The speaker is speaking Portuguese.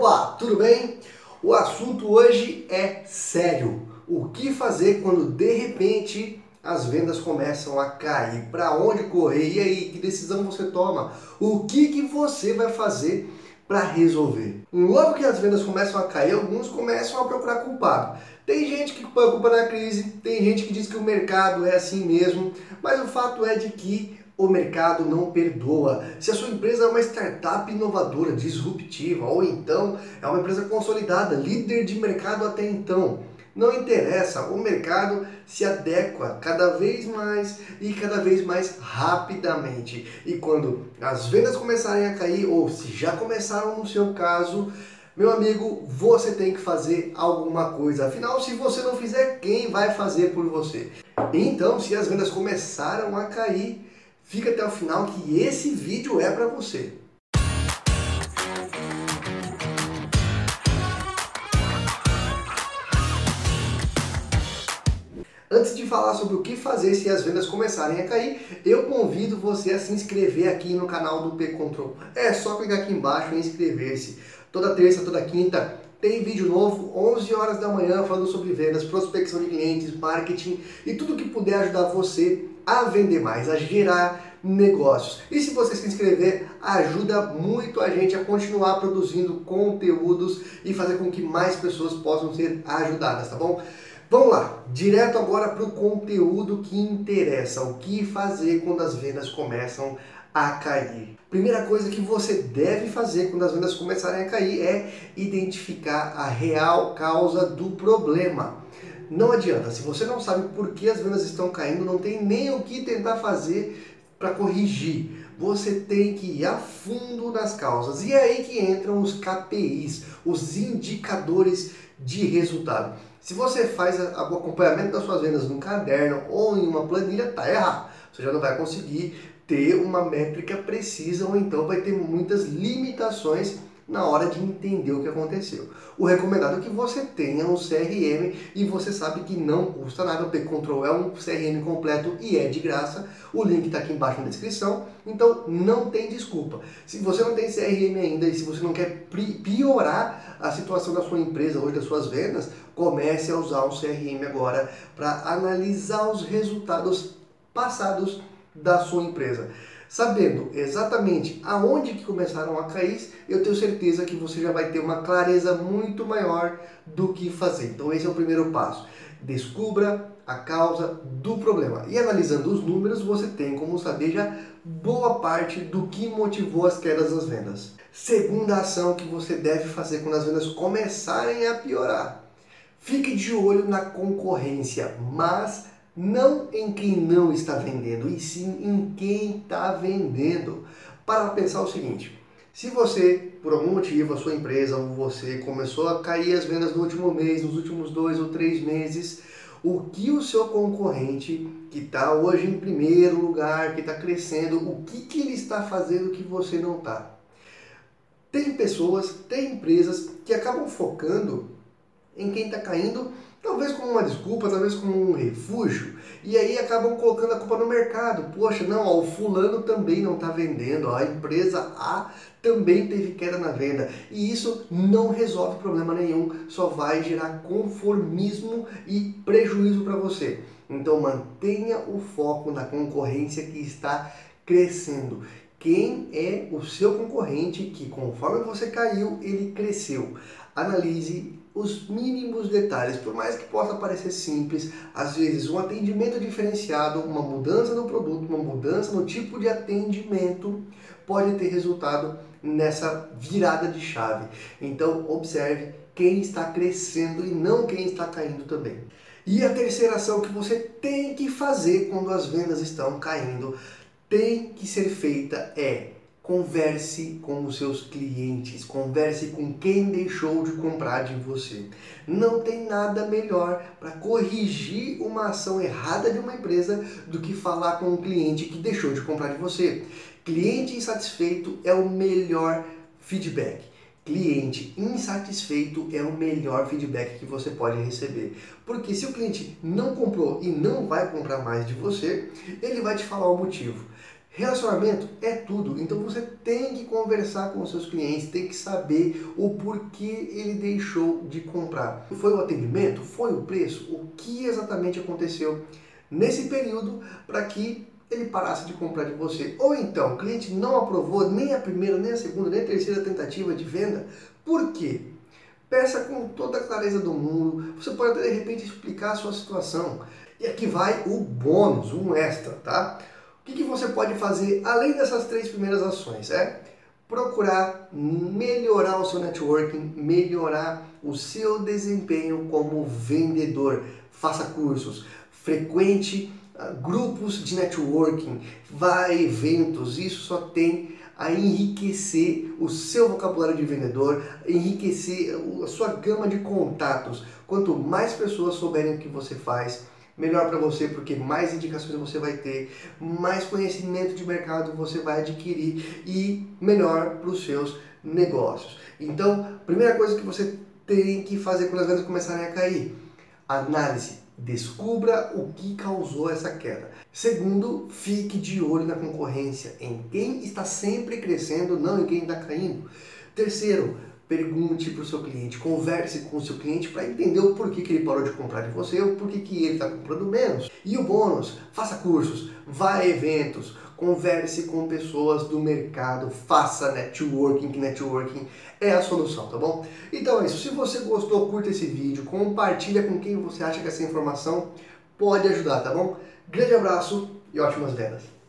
Opa, tudo bem? O assunto hoje é sério. O que fazer quando de repente as vendas começam a cair? Para onde correr? E aí, que decisão você toma? O que, que você vai fazer para resolver? Logo que as vendas começam a cair, alguns começam a procurar culpado. Tem gente que põe a culpa na crise, tem gente que diz que o mercado é assim mesmo, mas o fato é de que o mercado não perdoa. Se a sua empresa é uma startup inovadora, disruptiva, ou então é uma empresa consolidada, líder de mercado até então, não interessa, o mercado se adequa cada vez mais e cada vez mais rapidamente. E quando as vendas começarem a cair, ou se já começaram no seu caso, meu amigo, você tem que fazer alguma coisa. Afinal, se você não fizer, quem vai fazer por você? Então, se as vendas começaram a cair, Fica até o final que esse vídeo é para você. Antes de falar sobre o que fazer se as vendas começarem a cair, eu convido você a se inscrever aqui no canal do P-Control. É só clicar aqui embaixo e inscrever-se. Toda terça, toda quinta tem vídeo novo, 11 horas da manhã, falando sobre vendas, prospecção de clientes, marketing e tudo que puder ajudar você a vender mais, a gerar negócios. E se você se inscrever, ajuda muito a gente a continuar produzindo conteúdos e fazer com que mais pessoas possam ser ajudadas, tá bom? Vamos lá, direto agora para o conteúdo que interessa, o que fazer quando as vendas começam a cair. Primeira coisa que você deve fazer quando as vendas começarem a cair é identificar a real causa do problema. Não adianta, se você não sabe por que as vendas estão caindo, não tem nem o que tentar fazer para corrigir. Você tem que ir a fundo nas causas. E é aí que entram os KPIs, os indicadores de resultado. Se você faz o acompanhamento das suas vendas num caderno ou em uma planilha, tá errado. Você já não vai conseguir ter uma métrica precisa ou então vai ter muitas limitações na hora de entender o que aconteceu. O recomendado é que você tenha um CRM e você sabe que não custa nada, o P-Control é um CRM completo e é de graça. O link está aqui embaixo na descrição, então não tem desculpa. Se você não tem CRM ainda e se você não quer piorar a situação da sua empresa hoje, das suas vendas, comece a usar um CRM agora para analisar os resultados passados da sua empresa. Sabendo exatamente aonde que começaram a cair, eu tenho certeza que você já vai ter uma clareza muito maior do que fazer. Então esse é o primeiro passo. Descubra a causa do problema. E analisando os números, você tem como saber já boa parte do que motivou as quedas nas vendas. Segunda ação que você deve fazer quando as vendas começarem a piorar. Fique de olho na concorrência, mas não em quem não está vendendo, e sim em quem está vendendo. Para pensar o seguinte: se você, por algum motivo, a sua empresa ou você começou a cair as vendas no último mês, nos últimos dois ou três meses, o que o seu concorrente, que está hoje em primeiro lugar, que está crescendo, o que, que ele está fazendo que você não está? Tem pessoas, tem empresas que acabam focando em quem está caindo Talvez como uma desculpa, talvez como um refúgio, e aí acabam colocando a culpa no mercado. Poxa, não, ó, o fulano também não está vendendo, ó, a empresa A também teve queda na venda. E isso não resolve problema nenhum, só vai gerar conformismo e prejuízo para você. Então mantenha o foco na concorrência que está crescendo. Quem é o seu concorrente que, conforme você caiu, ele cresceu? Analise os mínimos detalhes, por mais que possa parecer simples, às vezes um atendimento diferenciado, uma mudança no produto, uma mudança no tipo de atendimento pode ter resultado nessa virada de chave. Então, observe quem está crescendo e não quem está caindo também. E a terceira ação que você tem que fazer quando as vendas estão caindo, tem que ser feita é Converse com os seus clientes, converse com quem deixou de comprar de você. Não tem nada melhor para corrigir uma ação errada de uma empresa do que falar com um cliente que deixou de comprar de você. Cliente insatisfeito é o melhor feedback. Cliente insatisfeito é o melhor feedback que você pode receber. Porque se o cliente não comprou e não vai comprar mais de você, ele vai te falar o motivo. Relacionamento é tudo, então você tem que conversar com os seus clientes, tem que saber o porquê ele deixou de comprar. Foi o atendimento? Foi o preço? O que exatamente aconteceu nesse período para que ele parasse de comprar de você? Ou então, o cliente não aprovou nem a primeira, nem a segunda, nem a terceira tentativa de venda. Por quê? Peça com toda a clareza do mundo. Você pode de repente explicar a sua situação. E aqui vai o bônus, um extra, tá? O que, que você pode fazer além dessas três primeiras ações? É procurar melhorar o seu networking, melhorar o seu desempenho como vendedor. Faça cursos, frequente uh, grupos de networking, vá a eventos, isso só tem a enriquecer o seu vocabulário de vendedor, enriquecer a sua gama de contatos. Quanto mais pessoas souberem o que você faz, melhor para você, porque mais indicações você vai ter, mais conhecimento de mercado você vai adquirir e melhor para os seus negócios. Então, primeira coisa que você tem que fazer quando as vendas começarem a cair, análise. Descubra o que causou essa queda. Segundo, fique de olho na concorrência, em quem está sempre crescendo, não em quem está caindo. Terceiro, pergunte para o seu cliente, converse com o seu cliente para entender o porquê que ele parou de comprar de você ou porquê que ele está comprando menos. E o bônus, faça cursos, vá a eventos, converse com pessoas do mercado, faça networking, que networking é a solução, tá bom? Então é isso, se você gostou, curta esse vídeo, compartilha com quem você acha que essa informação pode ajudar, tá bom? Grande abraço e ótimas vendas!